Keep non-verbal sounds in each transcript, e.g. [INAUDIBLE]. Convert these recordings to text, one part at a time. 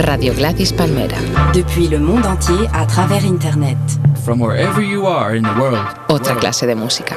Radio Gladys Palmera. Depuis le monde entier à travers Internet. From wherever you are in the world. Otra clase de música.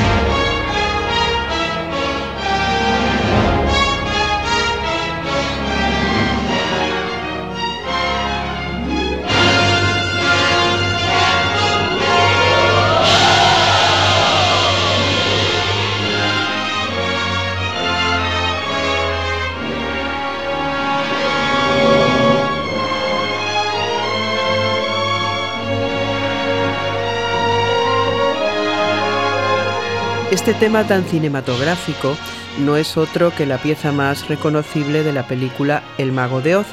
Este tema tan cinematográfico no es otro que la pieza más reconocible de la película El mago de Oz,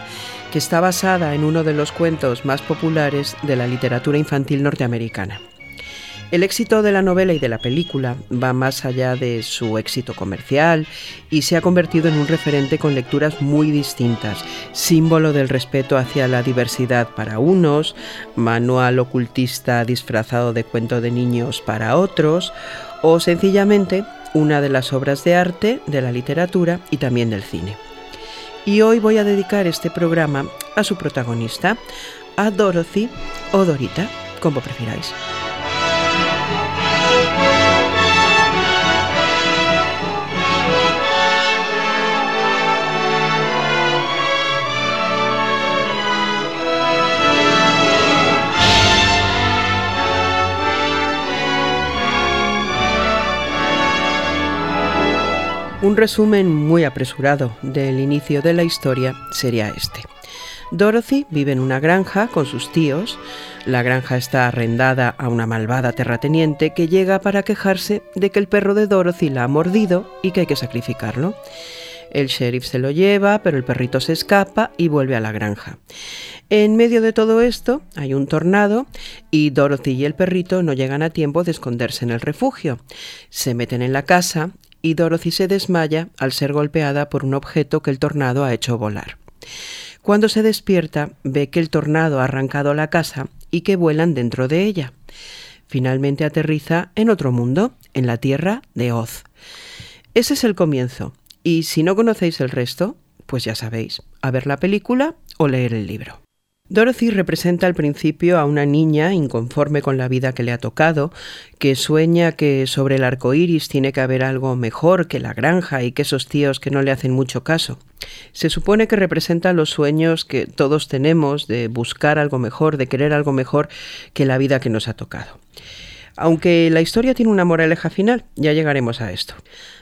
que está basada en uno de los cuentos más populares de la literatura infantil norteamericana. El éxito de la novela y de la película va más allá de su éxito comercial y se ha convertido en un referente con lecturas muy distintas, símbolo del respeto hacia la diversidad para unos, manual ocultista disfrazado de cuento de niños para otros, o sencillamente una de las obras de arte, de la literatura y también del cine. Y hoy voy a dedicar este programa a su protagonista, a Dorothy o Dorita, como prefiráis. Un resumen muy apresurado del inicio de la historia sería este. Dorothy vive en una granja con sus tíos. La granja está arrendada a una malvada terrateniente que llega para quejarse de que el perro de Dorothy la ha mordido y que hay que sacrificarlo. El sheriff se lo lleva, pero el perrito se escapa y vuelve a la granja. En medio de todo esto hay un tornado y Dorothy y el perrito no llegan a tiempo de esconderse en el refugio. Se meten en la casa y Dorothy se desmaya al ser golpeada por un objeto que el tornado ha hecho volar. Cuando se despierta, ve que el tornado ha arrancado la casa y que vuelan dentro de ella. Finalmente aterriza en otro mundo, en la tierra de Oz. Ese es el comienzo, y si no conocéis el resto, pues ya sabéis, a ver la película o leer el libro. Dorothy representa al principio a una niña inconforme con la vida que le ha tocado, que sueña que sobre el arco iris tiene que haber algo mejor que la granja y que esos tíos que no le hacen mucho caso. Se supone que representa los sueños que todos tenemos de buscar algo mejor, de querer algo mejor que la vida que nos ha tocado. Aunque la historia tiene una moraleja final, ya llegaremos a esto.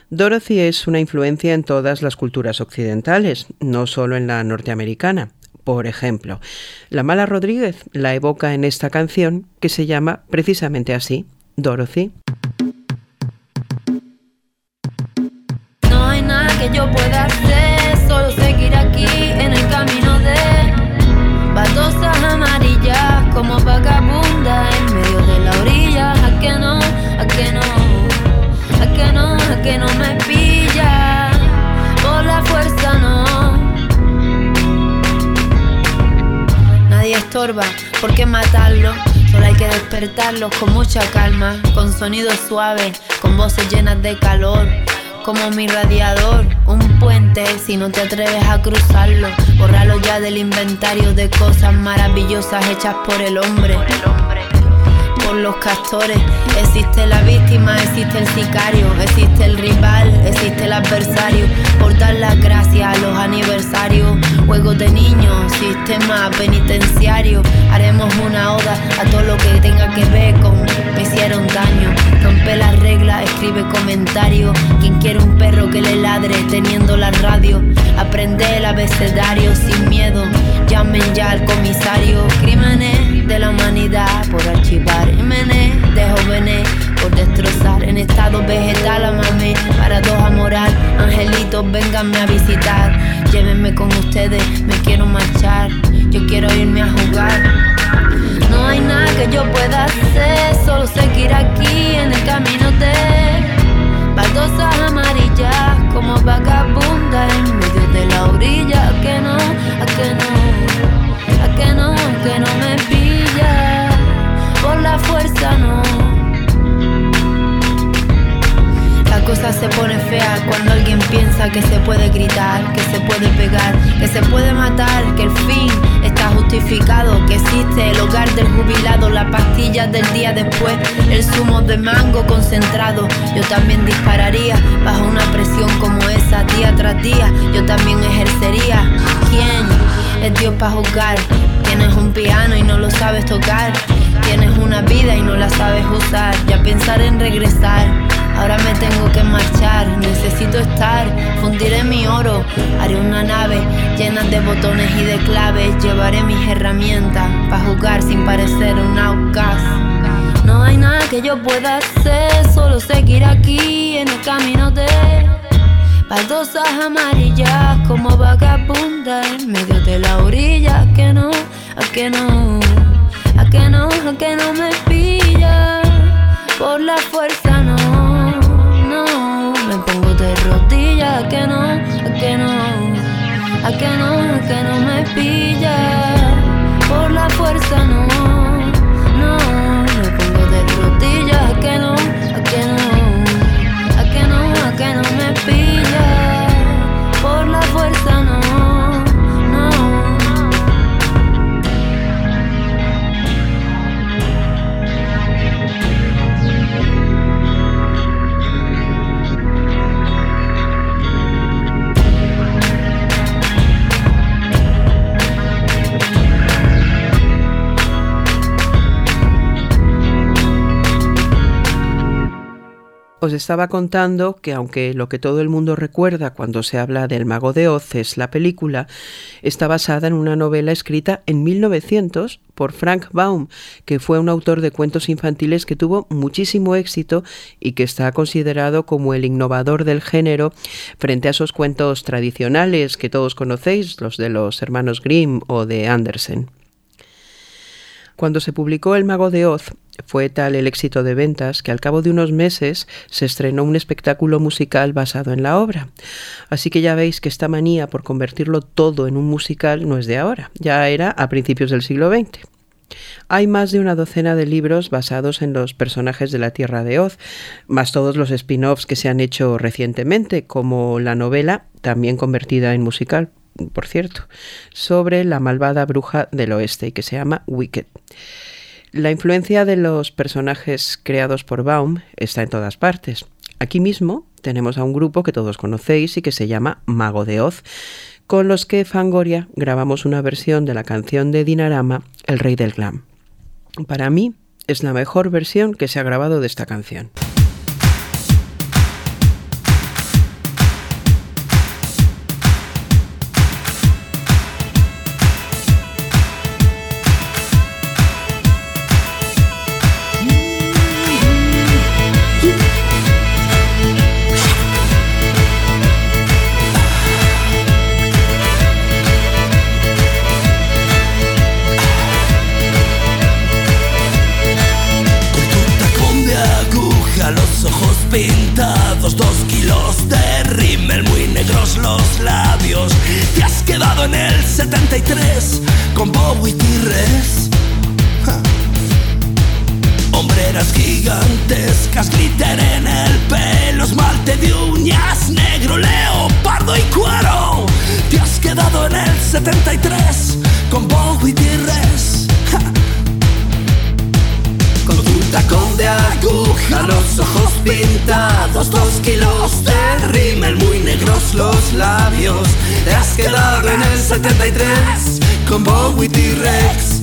Dorothy es una influencia en todas las culturas occidentales, no solo en la norteamericana. Por ejemplo, la mala Rodríguez la evoca en esta canción que se llama precisamente así, Dorothy. No hay nada que yo pueda hacer, solo seguir aquí en el camino de baldosas amarillas como vagabunda en medio de la orilla. A que no, a que no, a que no, a que no me pilla estorba, ¿por qué matarlo? Solo hay que despertarlos con mucha calma, con sonidos suaves, con voces llenas de calor como mi radiador. Un puente si no te atreves a cruzarlo. Bórralo ya del inventario de cosas maravillosas hechas por el hombre los castores. Existe la víctima, existe el sicario, existe el rival, existe el adversario. Por dar las gracias a los aniversarios, juegos de niños, sistema penitenciario. Haremos una oda a todo lo que tenga que ver con me hicieron daño. Rompe las reglas, escribe comentarios. Quien quiere un perro que le ladre teniendo la radio. Aprende el abecedario sin miedo. Llamen ya al comisario. Crímenes de la humanidad. Por archivar de jóvenes por destrozar en estado vegetal amame para dos a morar angelitos vénganme a visitar. Llévenme con ustedes me quiero marchar. Yo quiero irme a jugar. No hay nada que yo pueda hacer solo seguir aquí en el camino de baldosas amarillas como vagabunda en medio de la orilla que no a que no. a que no que no me pilla por la fuerza no. La cosa se pone fea cuando alguien piensa que se puede gritar, que se puede pegar, que se puede matar, que el fin está justificado, que existe el hogar del jubilado, las pastillas del día después, el zumo de mango concentrado. Yo también dispararía bajo una presión como esa día tras día. Yo también ejercería. ¿Quién es Dios para juzgar? Tienes un piano y no lo sabes tocar. Tienes una vida y no la sabes usar. Ya pensar en regresar. Ahora me tengo que marchar, necesito estar, fundiré mi oro, haré una nave llena de botones y de claves, llevaré mis herramientas para jugar sin parecer un outcast. No hay nada que yo pueda hacer, solo seguir aquí en el camino de baldosas amarillas como vagabunda en medio de la orilla, que no, a que no a que no, a que no me pilla. Por la fuerza no, no. Me pongo de rodillas, que no, a que no. A que no, a que no me pilla. Por la fuerza no, no. Me pongo de rodillas, que no, Os estaba contando que aunque lo que todo el mundo recuerda cuando se habla del mago de Oz es la película, está basada en una novela escrita en 1900 por Frank Baum, que fue un autor de cuentos infantiles que tuvo muchísimo éxito y que está considerado como el innovador del género frente a esos cuentos tradicionales que todos conocéis, los de los hermanos Grimm o de Andersen. Cuando se publicó El Mago de Oz, fue tal el éxito de ventas que al cabo de unos meses se estrenó un espectáculo musical basado en la obra. Así que ya veis que esta manía por convertirlo todo en un musical no es de ahora, ya era a principios del siglo XX. Hay más de una docena de libros basados en los personajes de la Tierra de Oz, más todos los spin-offs que se han hecho recientemente, como la novela, también convertida en musical, por cierto, sobre la malvada bruja del oeste y que se llama Wicked. La influencia de los personajes creados por Baum está en todas partes. Aquí mismo tenemos a un grupo que todos conocéis y que se llama Mago de Oz, con los que Fangoria grabamos una versión de la canción de Dinarama, El Rey del Glam. Para mí es la mejor versión que se ha grabado de esta canción. Con Bowie y Hombre Hombreras gigantescas, glitter en el pelo, esmalte de uñas, negro, leopardo y cuero. Te has quedado en el 73 con Bowie y Res. Con tu tacón de aguja, los ojos pintados, dos kilos de Te has quedado en el 73 con Bowie y Rex.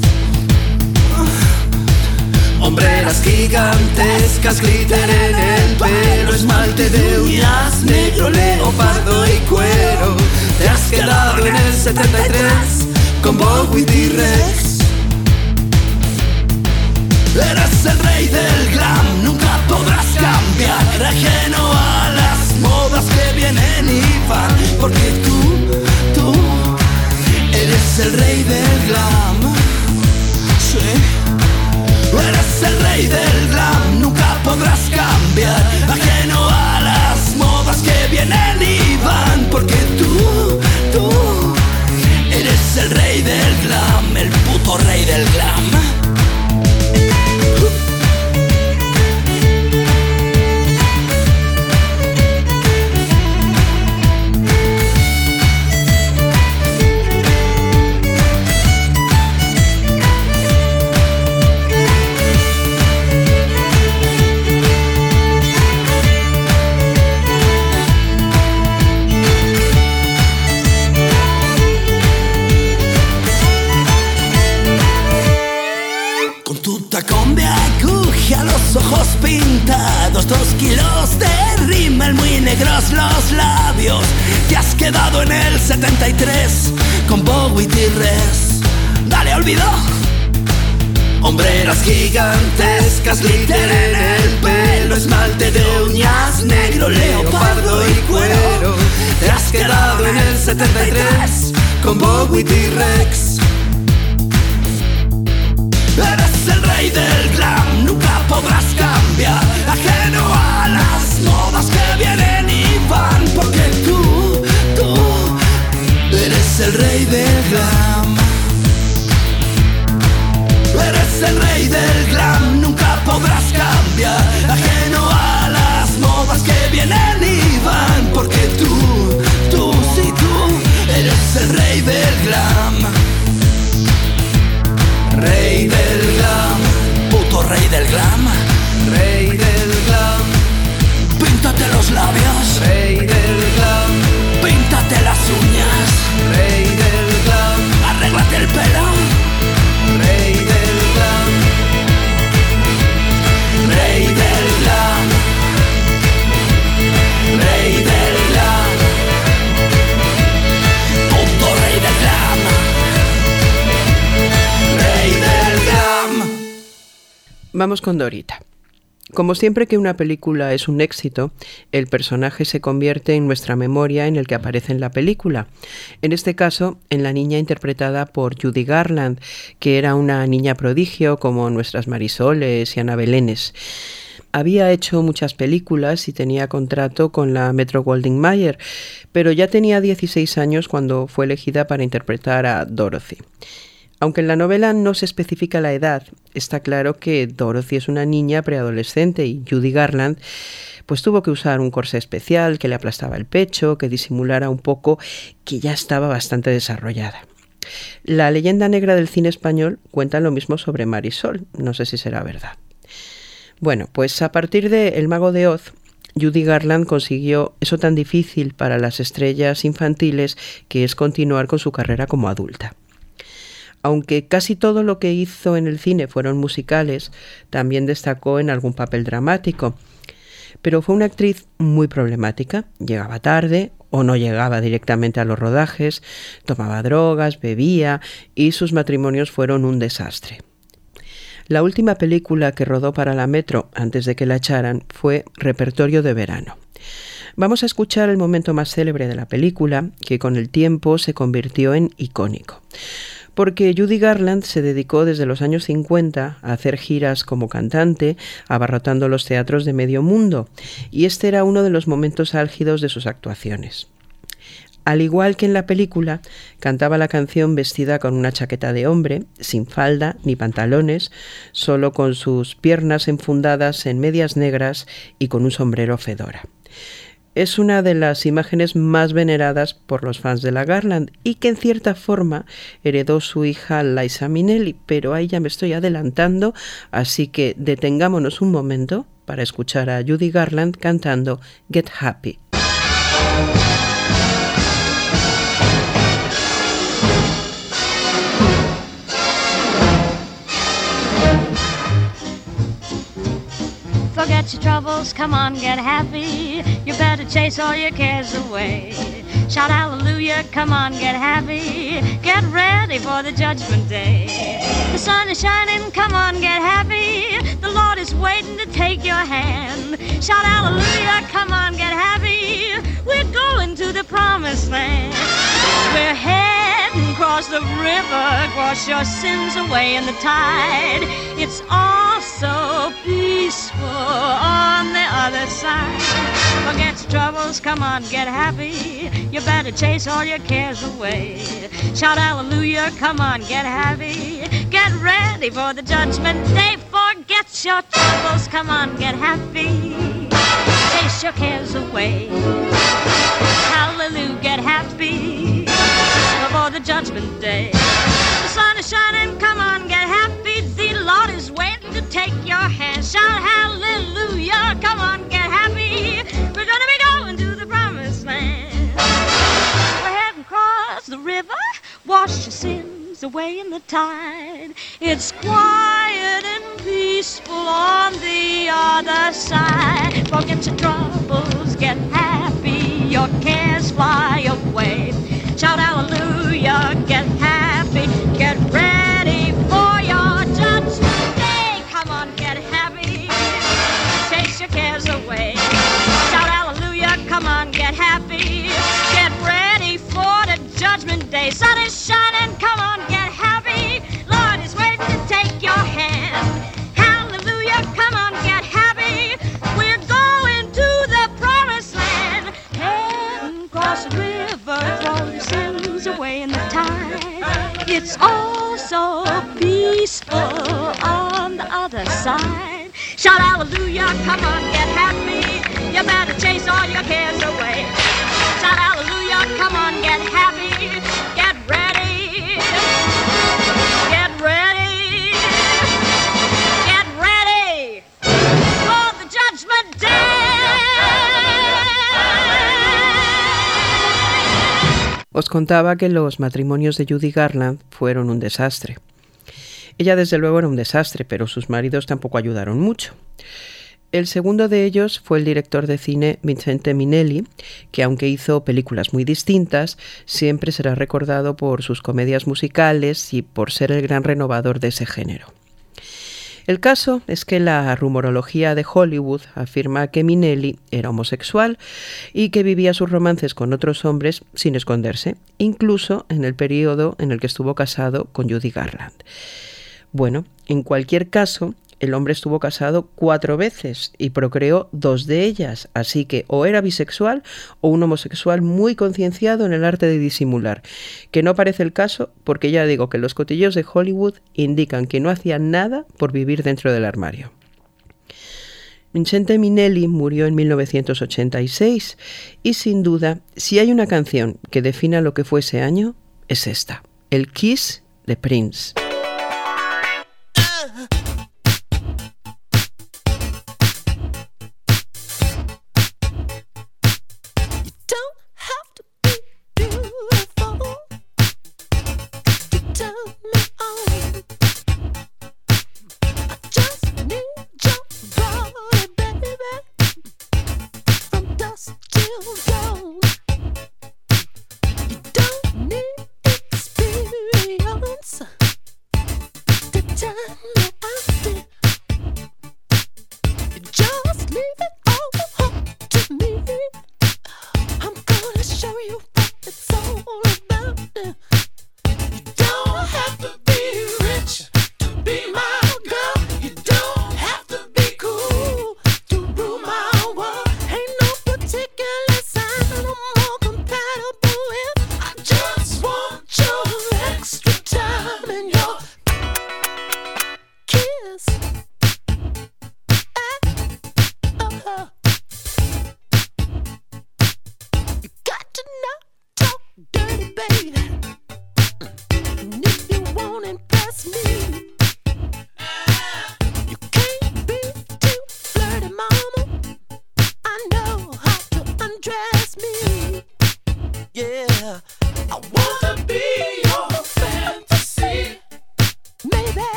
Hombreras gigantescas, glitter en el pelo, esmalte de uñas, negro, leopardo y cuero. Te has quedado en el 73 con Bowie y Rex. Eres el rey del glam, nunca podrás cambiar, ajeno a las modas que vienen y van, porque tú, tú, eres el rey del glam. Sí. Eres el rey del glam, nunca podrás cambiar. Ajeno a las modas que vienen y van. Porque tú, tú, eres el rey del glam, el puto rey del glam. Dos kilos de rímel muy negros los labios. Te has quedado en el 73 con Bowie Res. Dale, olvido. Hombreras gigantescas, glitter en el pelo, esmalte de uñas, negro, leopardo y cuero. Te has quedado en el 73 con Bowie y Rex. Eres el rey del glam, nunca podrás cambiar. Ajeno a las modas que vienen y van. Porque Con Dorita. Como siempre que una película es un éxito, el personaje se convierte en nuestra memoria en el que aparece en la película. En este caso, en la niña interpretada por Judy Garland, que era una niña prodigio como nuestras Marisoles y Ana Belénes. Había hecho muchas películas y tenía contrato con la Metro Goldwyn Mayer, pero ya tenía 16 años cuando fue elegida para interpretar a Dorothy. Aunque en la novela no se especifica la edad, está claro que Dorothy es una niña preadolescente y Judy Garland pues tuvo que usar un corsé especial que le aplastaba el pecho, que disimulara un poco que ya estaba bastante desarrollada. La leyenda negra del cine español cuenta lo mismo sobre Marisol, no sé si será verdad. Bueno, pues a partir de El mago de Oz, Judy Garland consiguió eso tan difícil para las estrellas infantiles que es continuar con su carrera como adulta. Aunque casi todo lo que hizo en el cine fueron musicales, también destacó en algún papel dramático. Pero fue una actriz muy problemática, llegaba tarde o no llegaba directamente a los rodajes, tomaba drogas, bebía y sus matrimonios fueron un desastre. La última película que rodó para la Metro antes de que la echaran fue Repertorio de Verano. Vamos a escuchar el momento más célebre de la película, que con el tiempo se convirtió en icónico porque Judy Garland se dedicó desde los años 50 a hacer giras como cantante, abarrotando los teatros de medio mundo, y este era uno de los momentos álgidos de sus actuaciones. Al igual que en la película, cantaba la canción vestida con una chaqueta de hombre, sin falda ni pantalones, solo con sus piernas enfundadas en medias negras y con un sombrero fedora. Es una de las imágenes más veneradas por los fans de la Garland y que en cierta forma heredó su hija Liza Minnelli, pero ahí ya me estoy adelantando, así que detengámonos un momento para escuchar a Judy Garland cantando Get Happy. Forget your troubles, come on, get happy. You better chase all your cares away. Shout hallelujah, come on, get happy. Get ready for the judgment day. The sun is shining, come on, get happy. The Lord is waiting to take your hand. Shout hallelujah, come on, get happy. We're going to the promised land. We're heading across the river, wash your sins away in the tide. It's all so peaceful on the other side. Forget your troubles, come on, get happy. You better chase all your cares away. Shout hallelujah, come on, get happy. Get ready for the judgment day. Forget your troubles, come on, get happy. Chase your cares away. Hallelujah, get happy before the judgment day. The sun is shining, come on, get happy. The Lord is waiting to take your hand. Shout hallelujah, come on, get happy. We're gonna be going to the promised land. We're heading across the river, wash your sins away in the tide. It's quiet and peaceful on the other side. Forget your troubles, get happy, your cares fly away. Shout hallelujah, get happy, get ready for your judgment day. Come on, get happy, your cares away. Shout hallelujah, come on, get happy, get ready for the judgment day. Sun is shining, Os contaba que los matrimonios de Judy Garland fueron un desastre. Ella desde luego era un desastre, pero sus maridos tampoco ayudaron mucho. El segundo de ellos fue el director de cine Vincente Minelli, que aunque hizo películas muy distintas, siempre será recordado por sus comedias musicales y por ser el gran renovador de ese género. El caso es que la rumorología de Hollywood afirma que Minelli era homosexual y que vivía sus romances con otros hombres sin esconderse, incluso en el periodo en el que estuvo casado con Judy Garland. Bueno, en cualquier caso, el hombre estuvo casado cuatro veces y procreó dos de ellas, así que o era bisexual o un homosexual muy concienciado en el arte de disimular, que no parece el caso porque ya digo que los cotillos de Hollywood indican que no hacía nada por vivir dentro del armario. Vincente Minelli murió en 1986 y sin duda, si hay una canción que defina lo que fue ese año, es esta, el Kiss de Prince.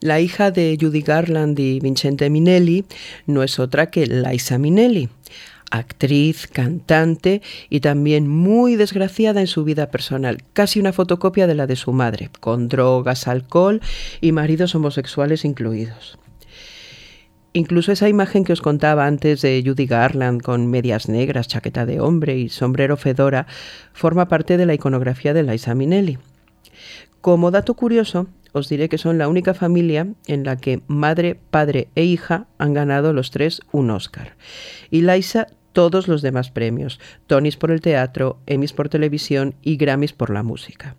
La hija de Judy Garland y Vincente Minelli no es otra que Liza Minnelli, actriz, cantante y también muy desgraciada en su vida personal, casi una fotocopia de la de su madre, con drogas, alcohol y maridos homosexuales incluidos. Incluso esa imagen que os contaba antes de Judy Garland con medias negras, chaqueta de hombre y sombrero fedora forma parte de la iconografía de Liza Minnelli. Como dato curioso, os diré que son la única familia en la que madre, padre e hija han ganado los tres un Oscar. Y Liza todos los demás premios, Tonys por el teatro, Emmys por televisión y Grammys por la música.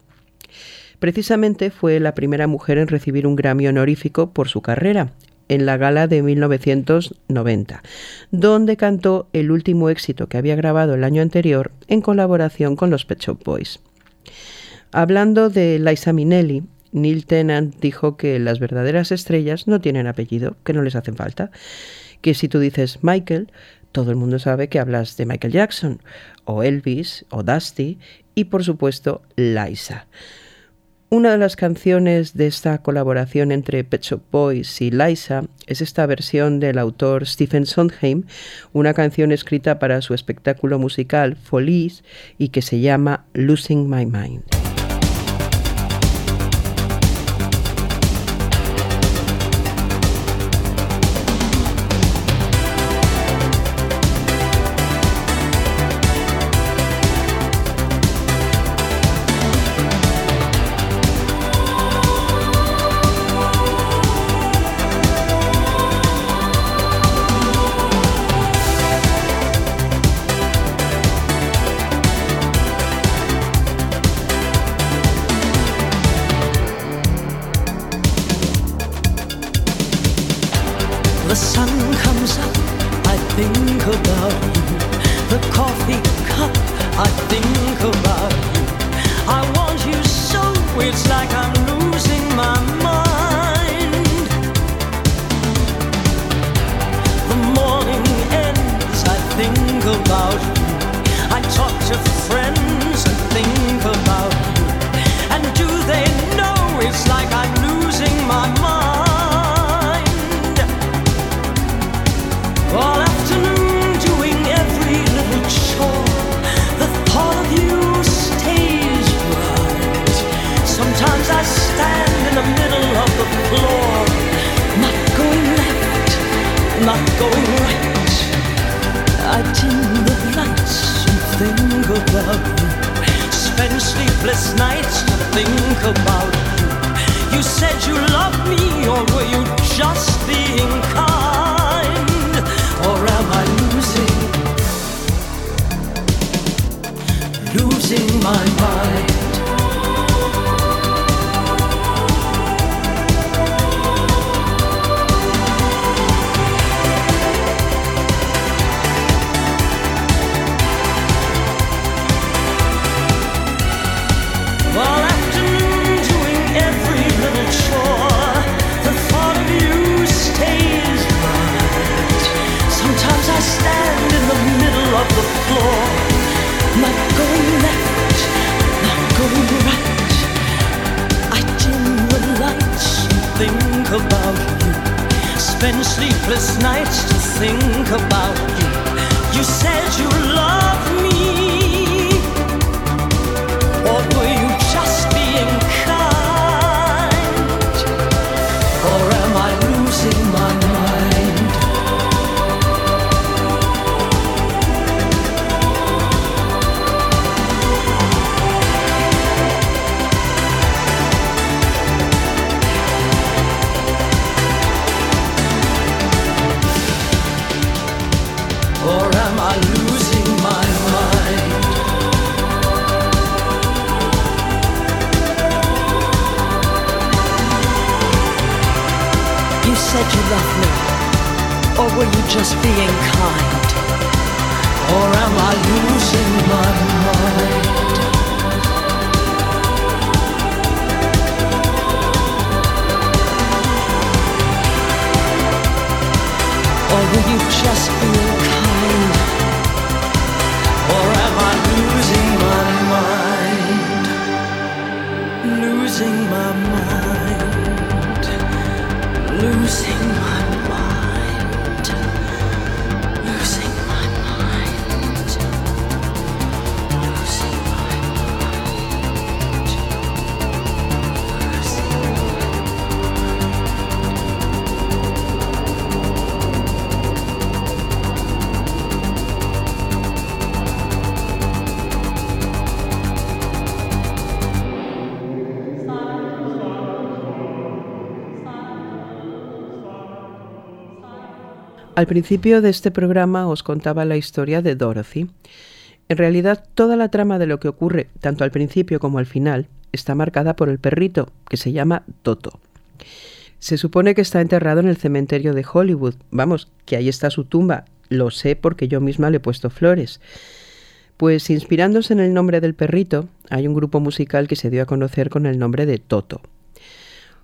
Precisamente fue la primera mujer en recibir un Grammy honorífico por su carrera, en la gala de 1990, donde cantó el último éxito que había grabado el año anterior en colaboración con los Pet Shop Boys. Hablando de Liza Minnelli, Neil Tennant dijo que las verdaderas estrellas no tienen apellido, que no les hacen falta. Que si tú dices Michael, todo el mundo sabe que hablas de Michael Jackson, o Elvis, o Dusty, y por supuesto Liza. Una de las canciones de esta colaboración entre Pet Shop Boys y Liza es esta versión del autor Stephen Sondheim, una canción escrita para su espectáculo musical Folies y que se llama Losing My Mind. I think about you. The coffee cup, I think about you. I want you so, it's like I sleepless nights to think about you. You said you loved me, or were you just being kind? Or am I losing, losing my mind? Floor, not going left, not going right. I dim the lights think about you. Spend sleepless nights to think about you. You said you love Al principio de este programa os contaba la historia de Dorothy. En realidad, toda la trama de lo que ocurre, tanto al principio como al final, está marcada por el perrito, que se llama Toto. Se supone que está enterrado en el cementerio de Hollywood. Vamos, que ahí está su tumba. Lo sé porque yo misma le he puesto flores. Pues inspirándose en el nombre del perrito, hay un grupo musical que se dio a conocer con el nombre de Toto.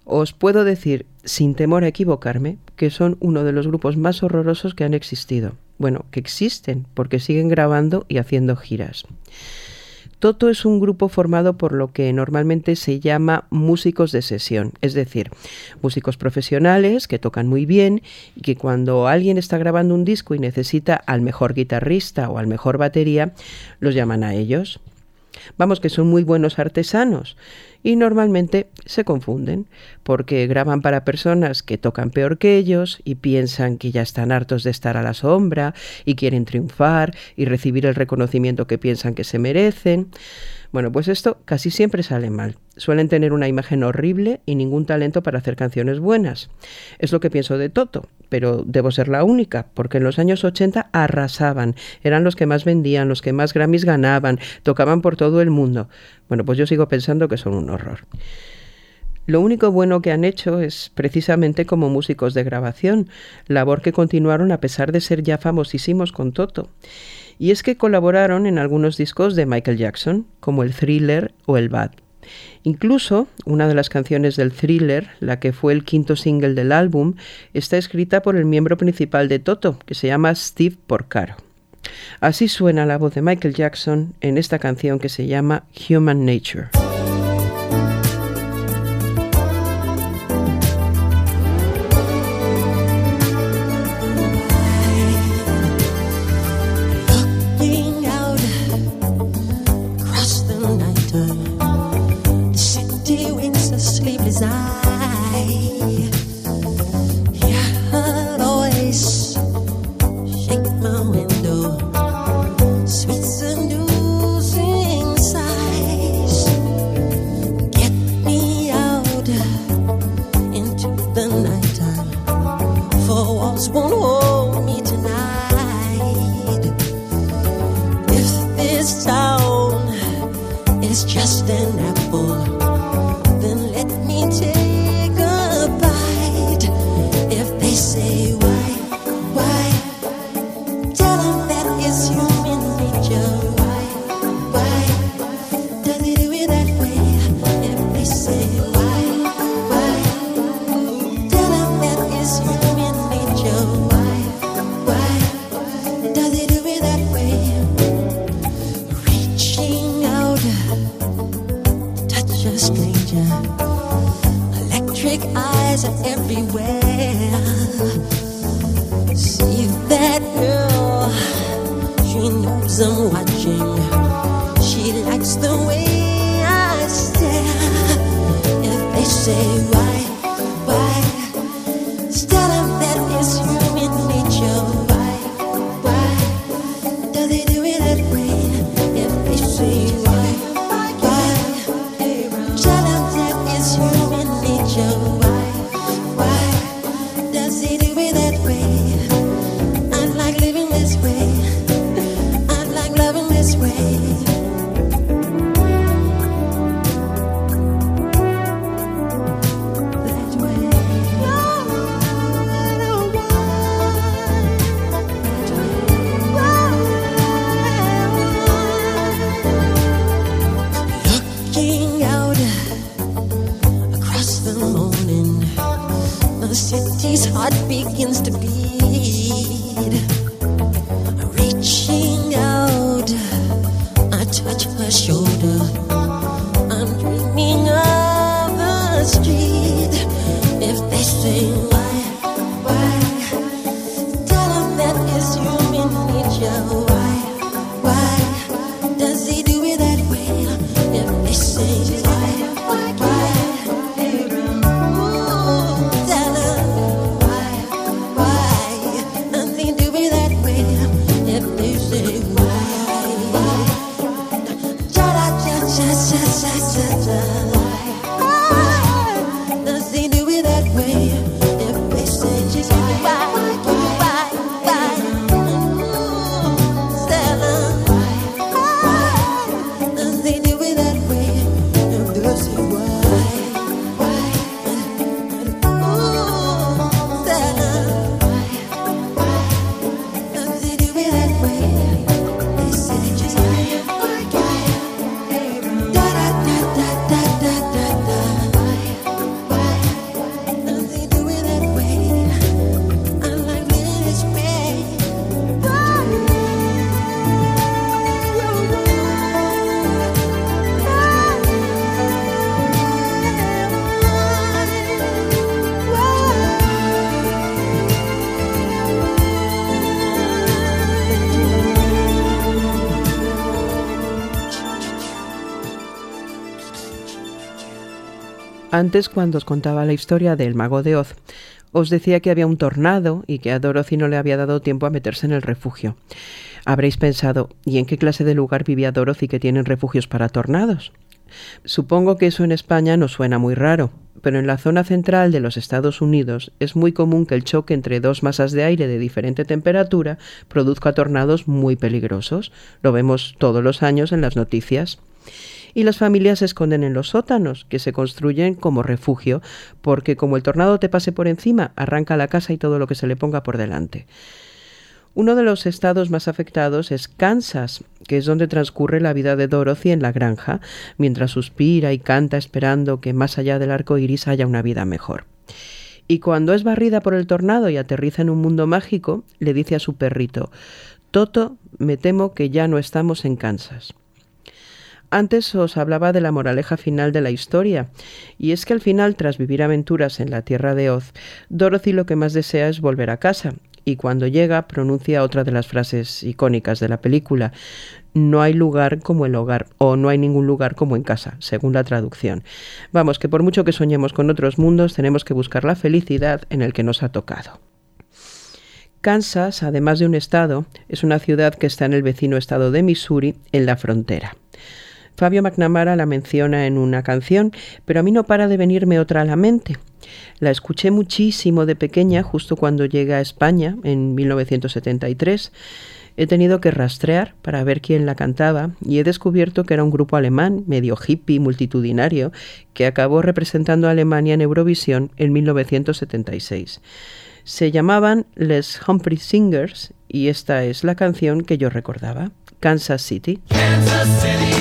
Os puedo decir, sin temor a equivocarme, que son uno de los grupos más horrorosos que han existido. Bueno, que existen, porque siguen grabando y haciendo giras. Toto es un grupo formado por lo que normalmente se llama músicos de sesión, es decir, músicos profesionales que tocan muy bien y que cuando alguien está grabando un disco y necesita al mejor guitarrista o al mejor batería, los llaman a ellos. Vamos, que son muy buenos artesanos y normalmente se confunden porque graban para personas que tocan peor que ellos y piensan que ya están hartos de estar a la sombra y quieren triunfar y recibir el reconocimiento que piensan que se merecen. Bueno, pues esto casi siempre sale mal. Suelen tener una imagen horrible y ningún talento para hacer canciones buenas. Es lo que pienso de Toto, pero debo ser la única, porque en los años 80 arrasaban, eran los que más vendían, los que más Grammys ganaban, tocaban por todo el mundo. Bueno, pues yo sigo pensando que son un horror. Lo único bueno que han hecho es precisamente como músicos de grabación, labor que continuaron a pesar de ser ya famosísimos con Toto. Y es que colaboraron en algunos discos de Michael Jackson, como el Thriller o el Bad. Incluso una de las canciones del thriller, la que fue el quinto single del álbum, está escrita por el miembro principal de Toto, que se llama Steve Porcaro. Así suena la voz de Michael Jackson en esta canción que se llama Human Nature. Say Antes, cuando os contaba la historia del mago de Oz, os decía que había un tornado y que a Dorothy no le había dado tiempo a meterse en el refugio. Habréis pensado, ¿y en qué clase de lugar vivía Dorothy que tienen refugios para tornados? Supongo que eso en España no suena muy raro, pero en la zona central de los Estados Unidos es muy común que el choque entre dos masas de aire de diferente temperatura produzca tornados muy peligrosos. Lo vemos todos los años en las noticias. Y las familias se esconden en los sótanos, que se construyen como refugio, porque como el tornado te pase por encima, arranca la casa y todo lo que se le ponga por delante. Uno de los estados más afectados es Kansas, que es donde transcurre la vida de Dorothy en la granja, mientras suspira y canta esperando que más allá del arco iris haya una vida mejor. Y cuando es barrida por el tornado y aterriza en un mundo mágico, le dice a su perrito, Toto, me temo que ya no estamos en Kansas. Antes os hablaba de la moraleja final de la historia, y es que al final, tras vivir aventuras en la tierra de Oz, Dorothy lo que más desea es volver a casa, y cuando llega pronuncia otra de las frases icónicas de la película, no hay lugar como el hogar, o no hay ningún lugar como en casa, según la traducción. Vamos, que por mucho que soñemos con otros mundos, tenemos que buscar la felicidad en el que nos ha tocado. Kansas, además de un estado, es una ciudad que está en el vecino estado de Missouri, en la frontera. Fabio McNamara la menciona en una canción, pero a mí no para de venirme otra a la mente. La escuché muchísimo de pequeña, justo cuando llegué a España, en 1973. He tenido que rastrear para ver quién la cantaba y he descubierto que era un grupo alemán, medio hippie, multitudinario, que acabó representando a Alemania en Eurovisión en 1976. Se llamaban Les Humphrey Singers y esta es la canción que yo recordaba, Kansas City. Kansas City.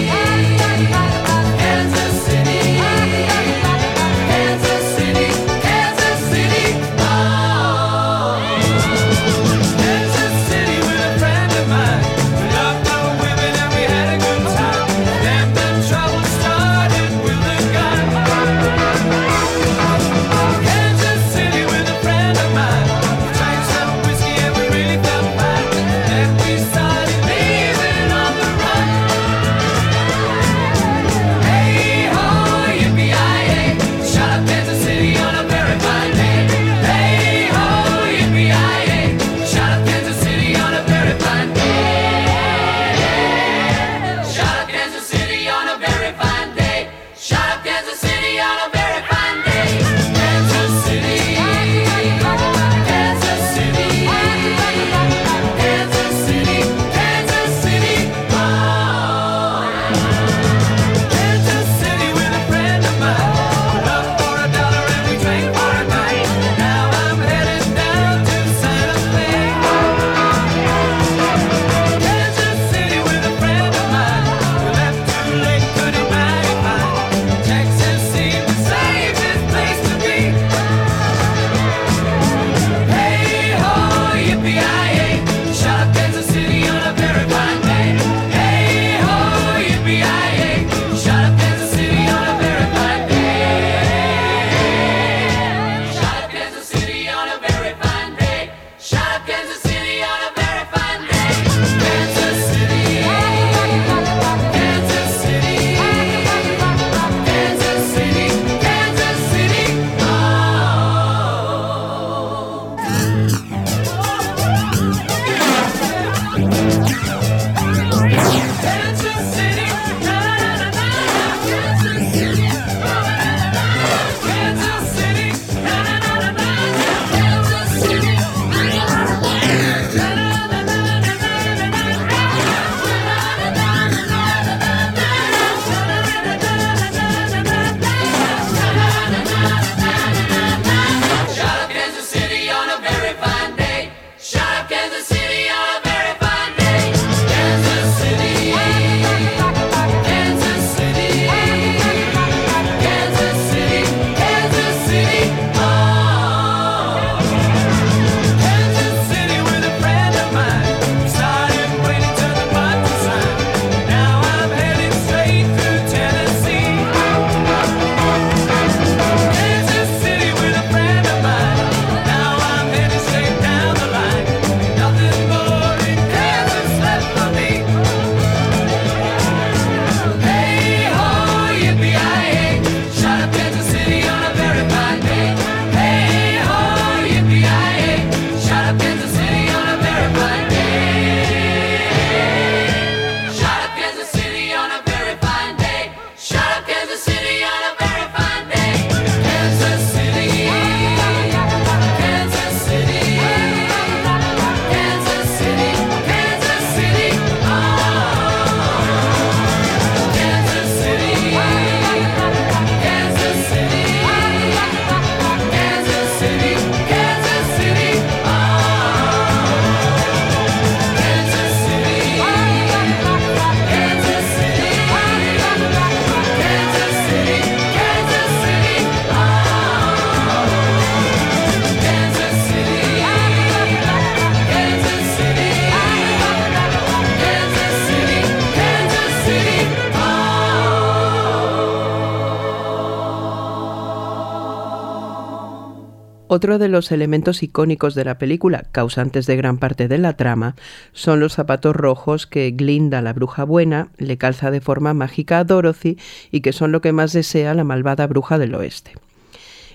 Otro de los elementos icónicos de la película, causantes de gran parte de la trama, son los zapatos rojos que Glinda, la bruja buena, le calza de forma mágica a Dorothy y que son lo que más desea la malvada bruja del oeste.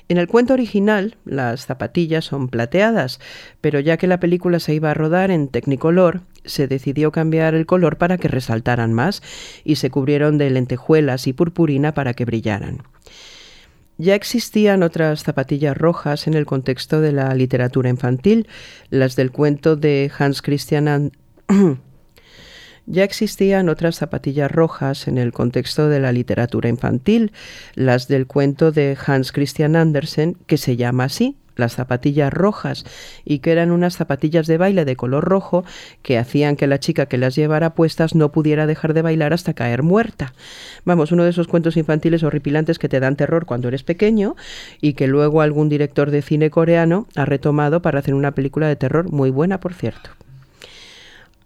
En el cuento original, las zapatillas son plateadas, pero ya que la película se iba a rodar en Technicolor, se decidió cambiar el color para que resaltaran más y se cubrieron de lentejuelas y purpurina para que brillaran. Ya existían otras zapatillas rojas en el contexto de la literatura infantil, las del cuento de Hans Christian And [CLEARS THROAT] Ya existían otras zapatillas rojas en el contexto de la literatura infantil, las del cuento de Hans Christian Andersen, que se llama así, las zapatillas rojas, y que eran unas zapatillas de baile de color rojo que hacían que la chica que las llevara puestas no pudiera dejar de bailar hasta caer muerta. Vamos, uno de esos cuentos infantiles horripilantes que te dan terror cuando eres pequeño y que luego algún director de cine coreano ha retomado para hacer una película de terror muy buena, por cierto.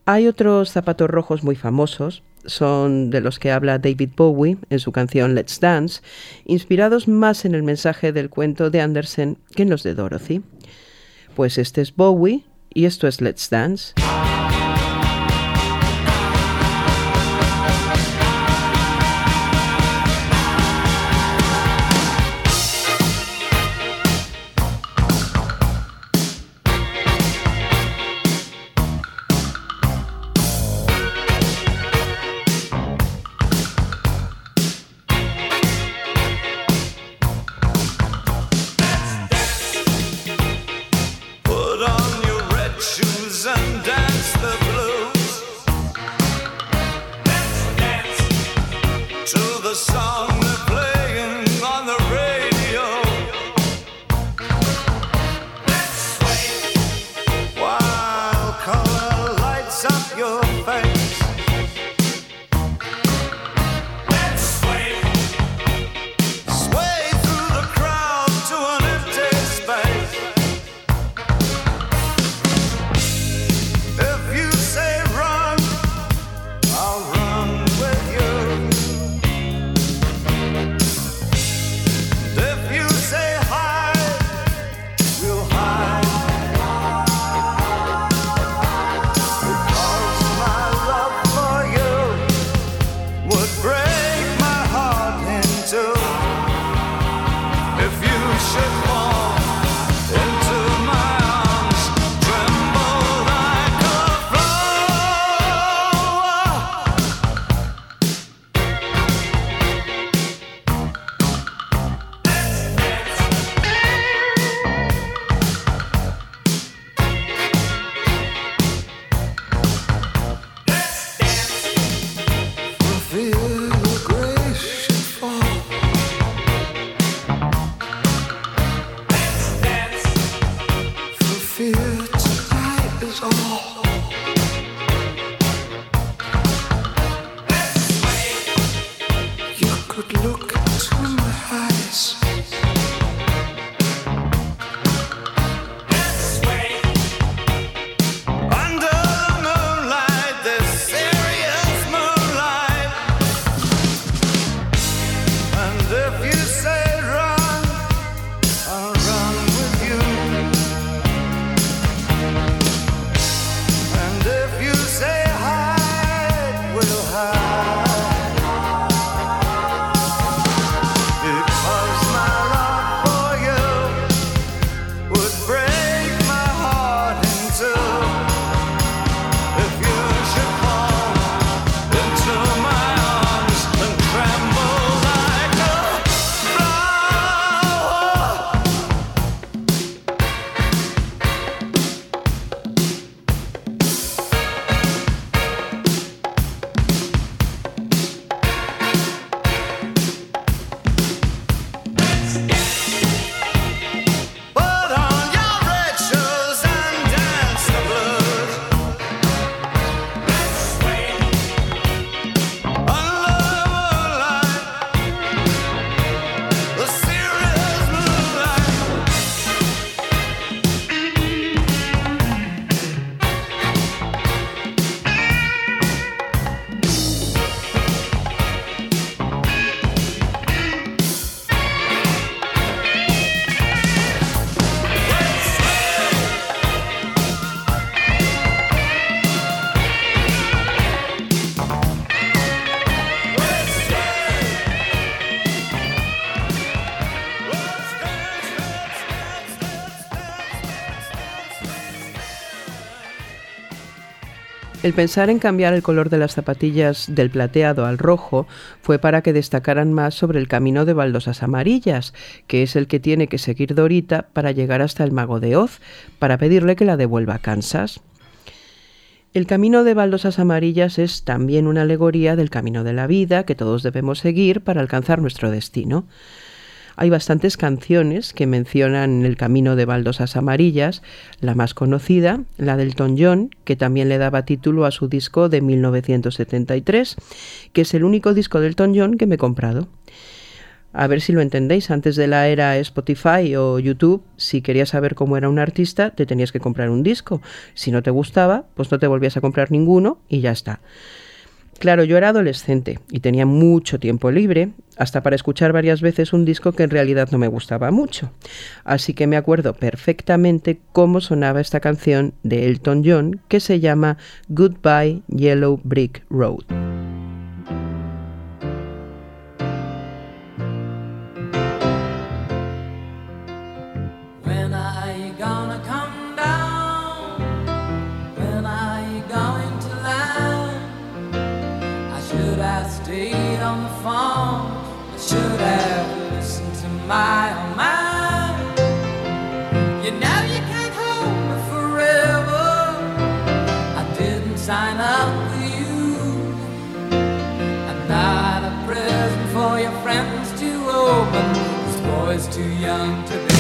Hay otros zapatos rojos muy famosos, son de los que habla David Bowie en su canción Let's Dance, inspirados más en el mensaje del cuento de Andersen que en los de Dorothy. Pues este es Bowie y esto es Let's Dance. El pensar en cambiar el color de las zapatillas del plateado al rojo fue para que destacaran más sobre el camino de baldosas amarillas, que es el que tiene que seguir Dorita para llegar hasta el mago de Oz, para pedirle que la devuelva a Kansas. El camino de baldosas amarillas es también una alegoría del camino de la vida que todos debemos seguir para alcanzar nuestro destino. Hay bastantes canciones que mencionan el camino de baldosas amarillas, la más conocida, la del Ton John, que también le daba título a su disco de 1973, que es el único disco del Ton John que me he comprado. A ver si lo entendéis, antes de la era Spotify o YouTube, si querías saber cómo era un artista, te tenías que comprar un disco. Si no te gustaba, pues no te volvías a comprar ninguno y ya está. Claro, yo era adolescente y tenía mucho tiempo libre, hasta para escuchar varias veces un disco que en realidad no me gustaba mucho. Así que me acuerdo perfectamente cómo sonaba esta canción de Elton John que se llama Goodbye Yellow Brick Road. Listened to oh my. You know you can't hold me forever. I didn't sign up with you. I'm not a present for your friends to open. This boy's too young to be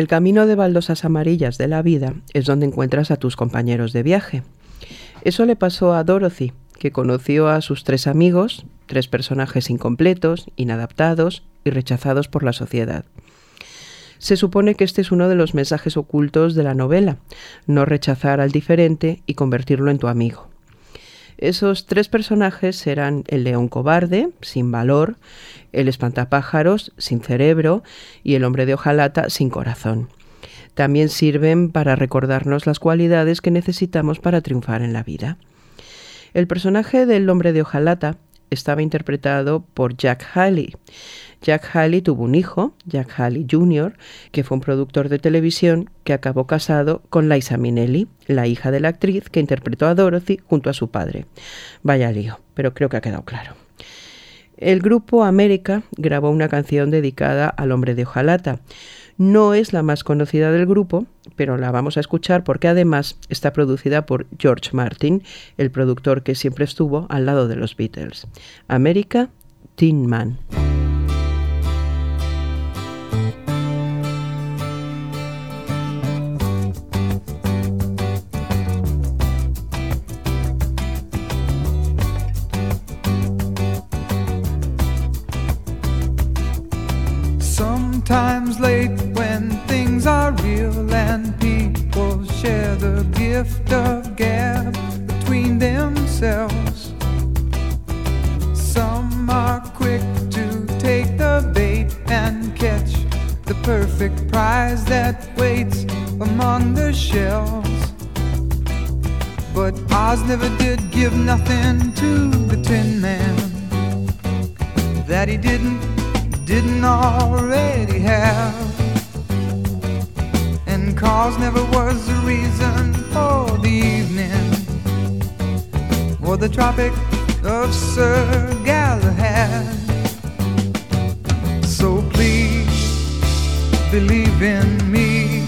el camino de baldosas amarillas de la vida es donde encuentras a tus compañeros de viaje. Eso le pasó a Dorothy, que conoció a sus tres amigos, tres personajes incompletos, inadaptados y rechazados por la sociedad. Se supone que este es uno de los mensajes ocultos de la novela, no rechazar al diferente y convertirlo en tu amigo. Esos tres personajes serán el león cobarde, sin valor, el espantapájaros, sin cerebro, y el hombre de hojalata, sin corazón. También sirven para recordarnos las cualidades que necesitamos para triunfar en la vida. El personaje del hombre de hojalata estaba interpretado por Jack Haley. Jack Haley tuvo un hijo, Jack Haley Jr., que fue un productor de televisión que acabó casado con Liza Minnelli, la hija de la actriz que interpretó a Dorothy junto a su padre. Vaya lío, pero creo que ha quedado claro. El grupo América grabó una canción dedicada al hombre de hojalata. No es la más conocida del grupo, pero la vamos a escuchar porque además está producida por George Martin, el productor que siempre estuvo al lado de los Beatles. América, Tin Man. Things are real and people share the gift of gab between themselves. Some are quick to take the bait and catch the perfect prize that waits among the shells. But Oz never did give nothing to the Tin Man that he didn't didn't already have. Cause never was the reason for the evening or the Tropic of Sir Galahad. So please believe in me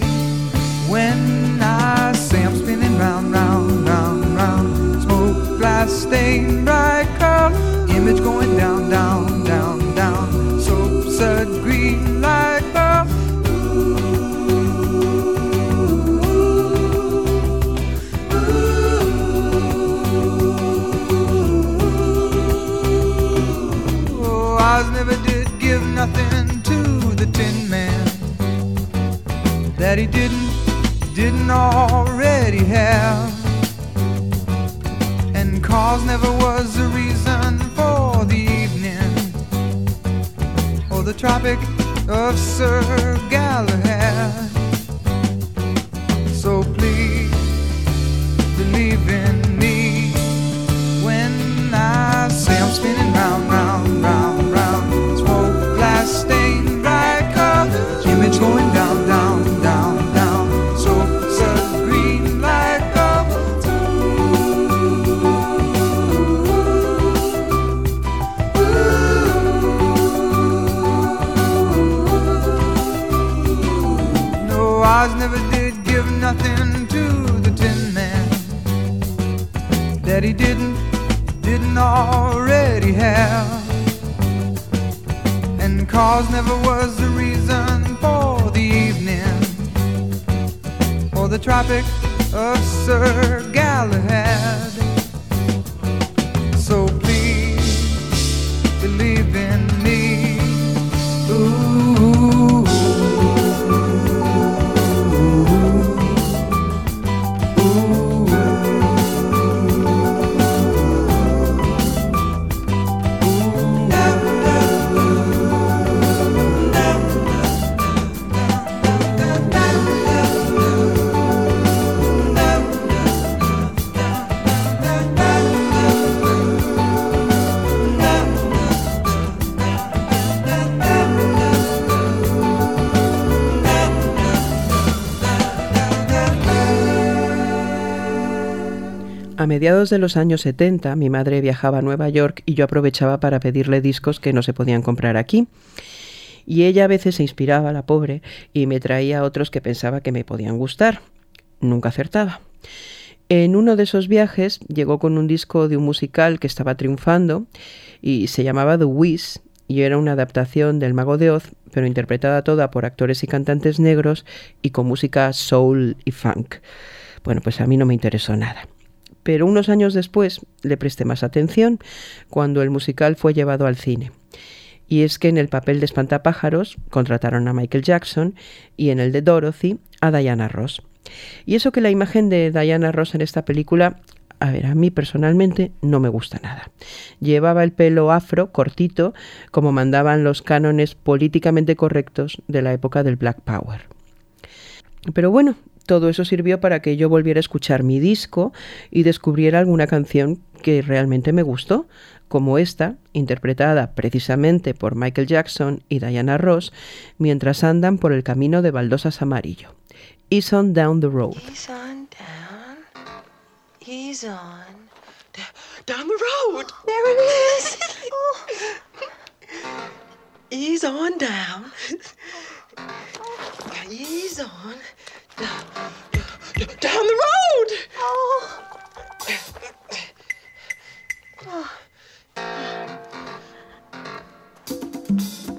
when I say I'm spinning round, round, round, round. Smoke glass stained bright curl, image going down, down, down, down. Soap sud green like nothing to the Tin Man that he didn't, didn't already have. And cause never was a reason for the evening or the Tropic of Sir Galahad. Mediados de los años 70 mi madre viajaba a Nueva York y yo aprovechaba para pedirle discos que no se podían comprar aquí. Y ella a veces se inspiraba, la pobre, y me traía otros que pensaba que me podían gustar. Nunca acertaba. En uno de esos viajes llegó con un disco de un musical que estaba triunfando y se llamaba The Wiz y era una adaptación del Mago de Oz, pero interpretada toda por actores y cantantes negros y con música soul y funk. Bueno, pues a mí no me interesó nada. Pero unos años después le presté más atención cuando el musical fue llevado al cine. Y es que en el papel de espantapájaros contrataron a Michael Jackson y en el de Dorothy a Diana Ross. Y eso que la imagen de Diana Ross en esta película, a ver, a mí personalmente no me gusta nada. Llevaba el pelo afro, cortito, como mandaban los cánones políticamente correctos de la época del Black Power. Pero bueno, todo eso sirvió para que yo volviera a escuchar mi disco y descubriera alguna canción que realmente me gustó, como esta, interpretada precisamente por Michael Jackson y Diana Ross, mientras andan por el camino de baldosas amarillo. Ease on down the road. Ease on down. Ease on. down the road. There it is. [LAUGHS] Ease on down. Ease on. Down, the road. Oh.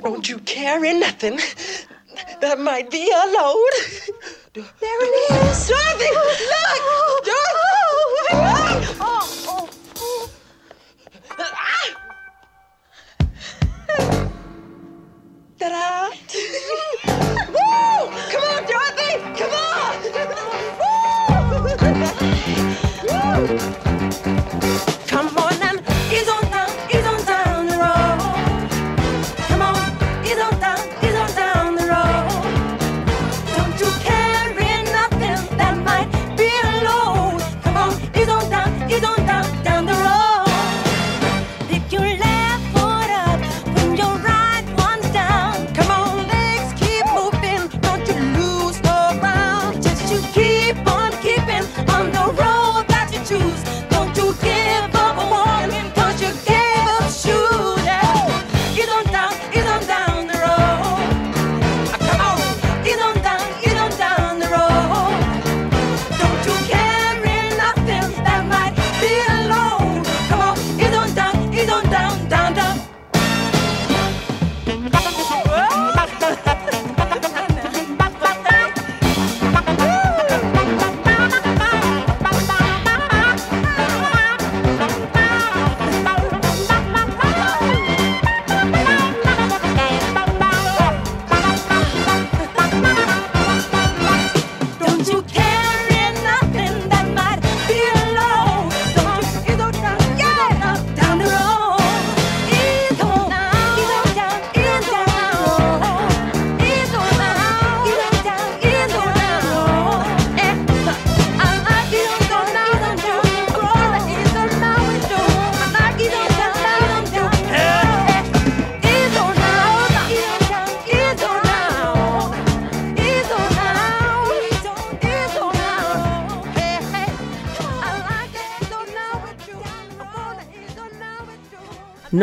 Don't you carry nothing that might be a load. There it is. Dorothy, look! Dorothy! Oh, oh, Ah. Ta-da! Woo! Come on, Dorothy! Müzik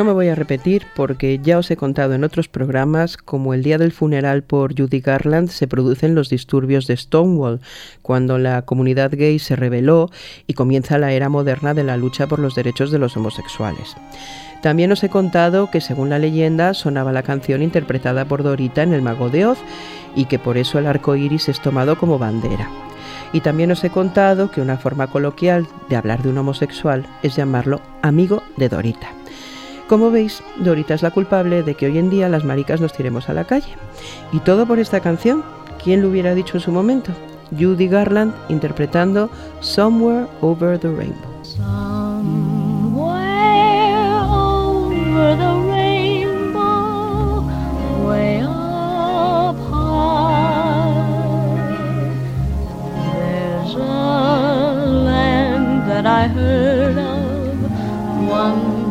No me voy a repetir porque ya os he contado en otros programas como el día del funeral por Judy Garland se producen los disturbios de Stonewall, cuando la comunidad gay se rebeló y comienza la era moderna de la lucha por los derechos de los homosexuales. También os he contado que según la leyenda sonaba la canción interpretada por Dorita en El Mago de Oz y que por eso el arco iris es tomado como bandera. Y también os he contado que una forma coloquial de hablar de un homosexual es llamarlo amigo de Dorita. Como veis, Dorita es la culpable de que hoy en día las maricas nos tiremos a la calle. Y todo por esta canción. ¿Quién lo hubiera dicho en su momento? Judy Garland interpretando Somewhere Over the Rainbow.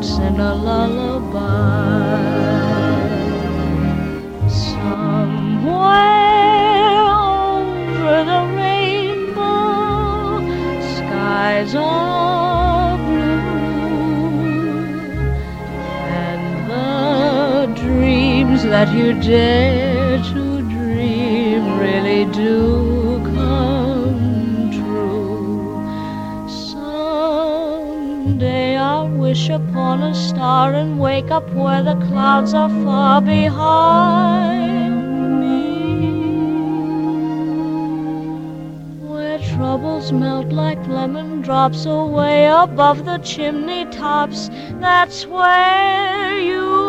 In a lullaby. Somewhere over the rainbow, skies are blue, and the dreams that you dare to dream really do wish upon a star and wake up where the clouds are far behind me. Where troubles melt like lemon drops away above the chimney tops. That's where you'll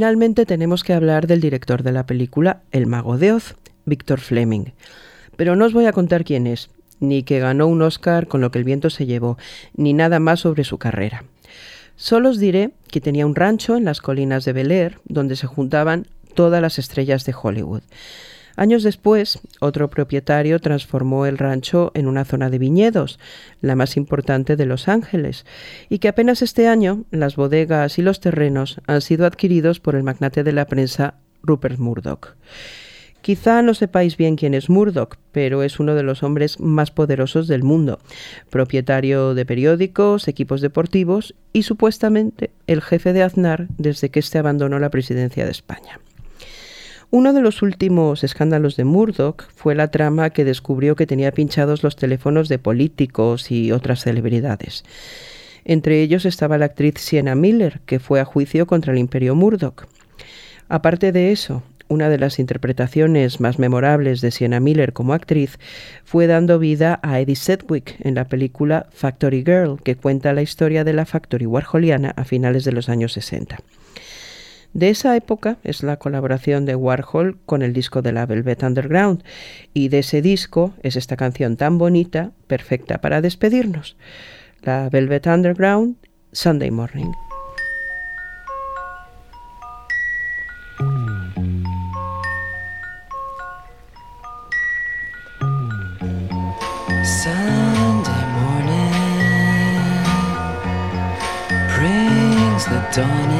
Finalmente tenemos que hablar del director de la película El Mago de Oz, Victor Fleming. Pero no os voy a contar quién es, ni que ganó un Oscar con lo que el viento se llevó, ni nada más sobre su carrera. Solo os diré que tenía un rancho en las colinas de Bel Air, donde se juntaban todas las estrellas de Hollywood. Años después, otro propietario transformó el rancho en una zona de viñedos, la más importante de Los Ángeles, y que apenas este año las bodegas y los terrenos han sido adquiridos por el magnate de la prensa Rupert Murdoch. Quizá no sepáis bien quién es Murdoch, pero es uno de los hombres más poderosos del mundo, propietario de periódicos, equipos deportivos y supuestamente el jefe de Aznar desde que éste abandonó la presidencia de España. Uno de los últimos escándalos de Murdoch fue la trama que descubrió que tenía pinchados los teléfonos de políticos y otras celebridades. Entre ellos estaba la actriz Sienna Miller, que fue a juicio contra el imperio Murdoch. Aparte de eso, una de las interpretaciones más memorables de Sienna Miller como actriz fue dando vida a Eddie Sedgwick en la película Factory Girl, que cuenta la historia de la Factory Warholiana a finales de los años 60. De esa época es la colaboración de Warhol con el disco de la Velvet Underground y de ese disco es esta canción tan bonita, perfecta para despedirnos. La Velvet Underground, Sunday Morning. Sunday morning brings the dawn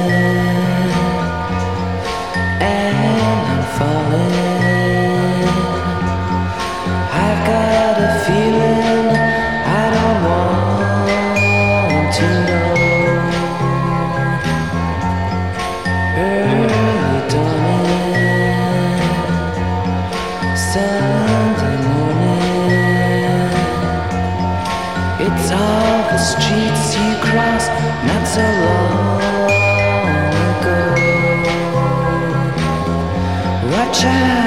Yeah.